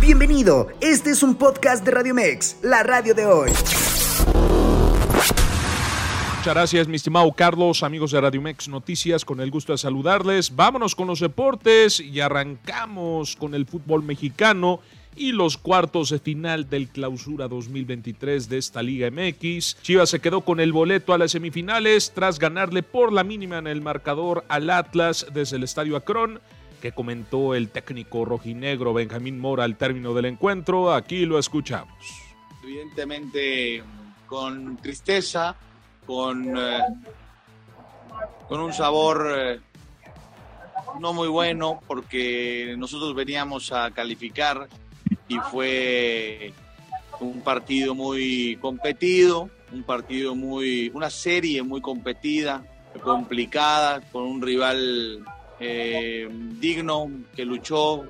Bienvenido, este es un podcast de Radio Mex, la radio de hoy. Muchas gracias, mi estimado Carlos, amigos de Radio Mex Noticias, con el gusto de saludarles. Vámonos con los deportes y arrancamos con el fútbol mexicano y los cuartos de final del clausura 2023 de esta Liga MX. Chivas se quedó con el boleto a las semifinales tras ganarle por la mínima en el marcador al Atlas desde el Estadio Acron que comentó el técnico rojinegro Benjamín Mora al término del encuentro. Aquí lo escuchamos. Evidentemente con tristeza, con, eh, con un sabor eh, no muy bueno porque nosotros veníamos a calificar y fue un partido muy competido, un partido muy, una serie muy competida, complicada, con un rival eh, digno, que luchó,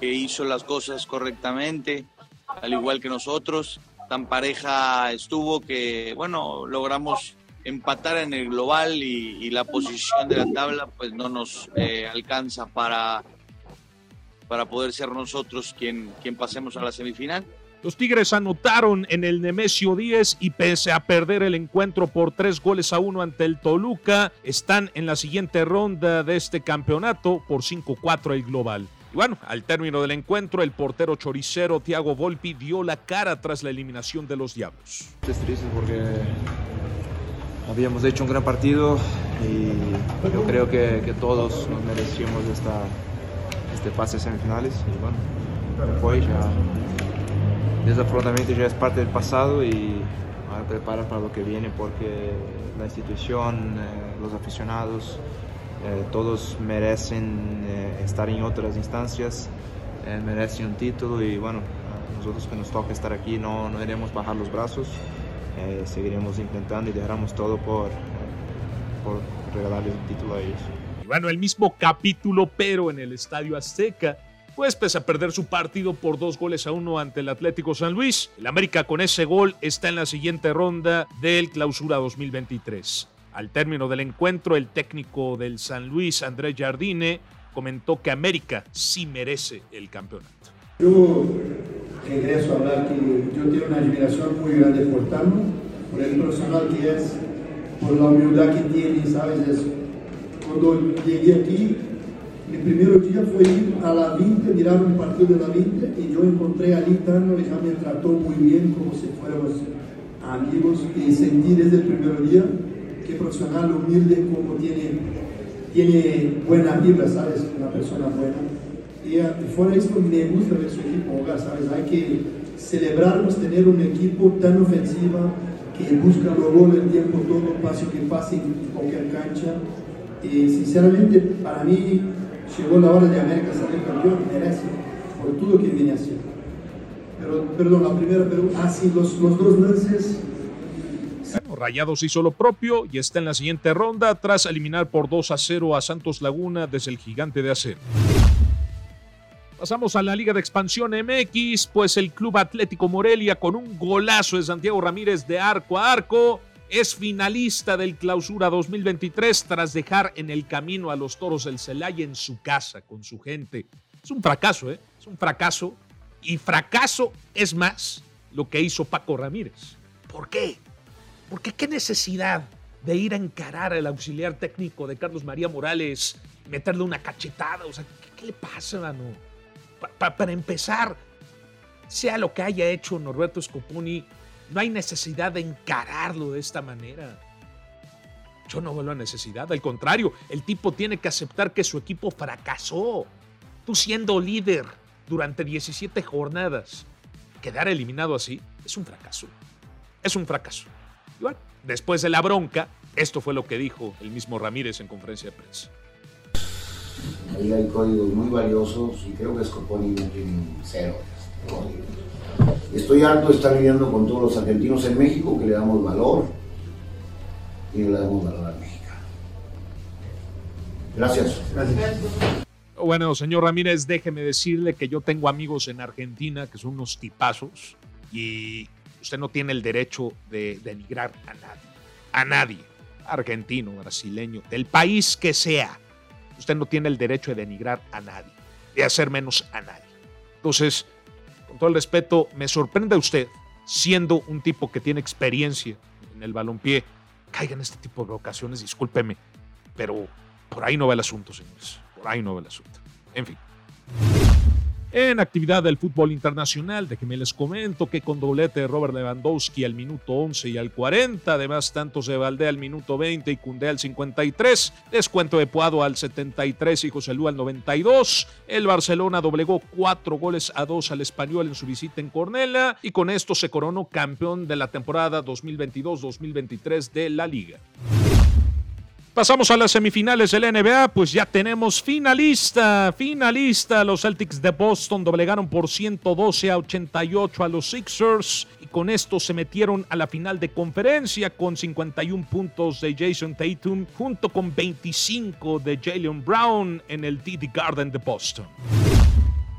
que hizo las cosas correctamente, al igual que nosotros. Tan pareja estuvo que, bueno, logramos empatar en el global y, la posición de la tabla pues no nos eh, alcanza para, para poder ser nosotros quien, quien pasemos a la semifinal. Los Tigres anotaron en el Nemesio 10 y pese a perder el encuentro por tres goles a uno ante el Toluca, están en la siguiente ronda de este campeonato por 5-4 el global. Y bueno, al término del encuentro, el portero choricero Thiago Volpi dio la cara tras la eliminación de los Diablos. Es triste porque habíamos hecho un gran partido y yo creo que, todos nos merecíamos esta, este pase semifinales y bueno, fue ya desafortunadamente ya es parte del pasado y a preparar para lo que viene porque la institución, eh, los aficionados, eh, todos merecen eh, estar en otras instancias, merecen un título y bueno, nosotros que nos toca estar aquí no, no iremos bajar los brazos, seguiremos intentando y dejaremos todo por, por regalarles un título a ellos. Y bueno, el mismo capítulo pero en el Estadio Azteca pues pese a perder su partido por dos goles a uno ante el Atlético San Luis, el América con ese gol está en la siguiente ronda del Clausura 2023. Al término del encuentro, el técnico del San Luis, Andrés Jardine, comentó que América sí merece el campeonato. Yo regreso a hablar que yo tengo una admiración muy grande por Tano, por el profesional que es, por la humildad que tiene, ¿sabes? cuando llegué aquí, el primer día fue ir a la 20, mirar un partido de la 20 y yo encontré a Litano ya me trató muy bien como si fuéramos amigos y sentí desde el primer día que profesional humilde como tiene, tiene buena vibra, ¿sabes? Una persona buena. Y, ah, fuera de esto me gusta ver su equipo ¿sabes? Hay que celebrarnos, tener un equipo tan ofensiva que busca los goles el tiempo todo, pase que pase en cualquier cancha. Y sinceramente, para mí, llegó la hora de América salir campeón, merece, por todo lo que viene haciendo. Pero, perdón, la primera pregunta, ah, sí, los, los dos meses... Rayados hizo lo propio y está en la siguiente ronda tras eliminar por 2 a 0 a Santos Laguna desde el gigante de acero. Pasamos a la Liga de Expansión MX, pues el Club Atlético Morelia con un golazo de Santiago Ramírez de arco a arco es finalista del Clausura 2023 tras dejar en el camino a los Toros del Celaya en su casa con su gente. Es un fracaso, ¿eh? Es un fracaso. Y fracaso es más lo que hizo Paco Ramírez. ¿Por qué? Porque qué necesidad de ir a encarar al auxiliar técnico de Carlos María Morales, meterle una cachetada. O sea, ¿qué, le pasa, mano? Para empezar, sea lo que haya hecho Norberto Scoponi, no hay necesidad de encararlo de esta manera. Yo no veo la necesidad, al contrario, el tipo tiene que aceptar que su equipo fracasó. Tú siendo líder durante 17 jornadas, quedar eliminado así es un fracaso. Es un fracaso. Después de la bronca, esto fue lo que dijo el mismo Ramírez en conferencia de prensa. Ahí hay códigos muy valiosos y creo que Scoponi no cero. Estoy harto de estar viviendo con todos los argentinos en México que le damos valor y le damos valor a México. Gracias. Gracias. Bueno, señor Ramírez, déjeme decirle que yo tengo amigos en Argentina que son unos tipazos y usted no tiene el derecho de denigrar a nadie. A nadie. Argentino, brasileño, del país que sea. Usted no tiene el derecho de denigrar a nadie, de hacer menos a nadie. Entonces, con todo el respeto, me sorprende a usted, siendo un tipo que tiene experiencia en el balompié, caiga en este tipo de ocasiones, discúlpeme, pero por ahí no va el asunto, señores. Por ahí no va el asunto. En fin. En actividad del fútbol internacional, déjenme les comento que con doblete de Robert Lewandowski al minuto 11 y al 40, además tantos de Valdé al minuto 20 y Cundé al 53, descuento de Puado al 73 y José Lu al 92, el Barcelona doblegó cuatro goles a dos al español en su visita en Cornella y con esto se coronó campeón de la temporada 2022-2023 de la liga. Pasamos a las semifinales del NBA, pues ya tenemos finalista, finalista. Los Celtics de Boston doblegaron por 112 a 88 a los Sixers y con esto se metieron a la final de conferencia con 51 puntos de Jason Tatum junto con 25 de Jalen Brown en el TD Garden de Boston.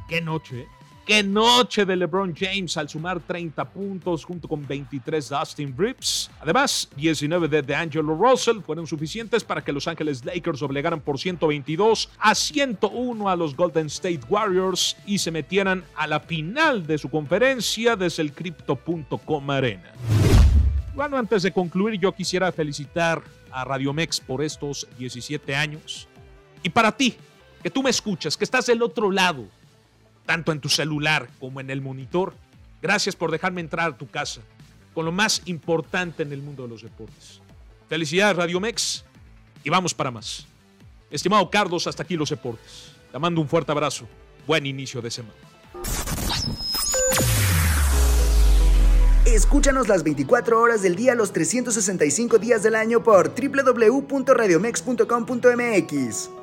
¡Qué noche! Qué noche de LeBron James al sumar 30 puntos junto con 23 de Austin Reeves. Además, 19 de DeAngelo Russell fueron suficientes para que Los Ángeles Lakers obligaran por 122 a 101 a los Golden State Warriors y se metieran a la final de su conferencia desde el Crypto.com Arena. Bueno, antes de concluir, yo quisiera felicitar a Radio Mex por estos 17 años. Y para ti, que tú me escuchas, que estás del otro lado, tanto en tu celular como en el monitor. Gracias por dejarme entrar a tu casa con lo más importante en el mundo de los deportes. Felicidades Radio Mex y vamos para más. Estimado Carlos, hasta aquí los deportes. Te mando un fuerte abrazo. Buen inicio de semana. Escúchanos las 24 horas del día, los 365 días del año por www.radiomex.com.mx.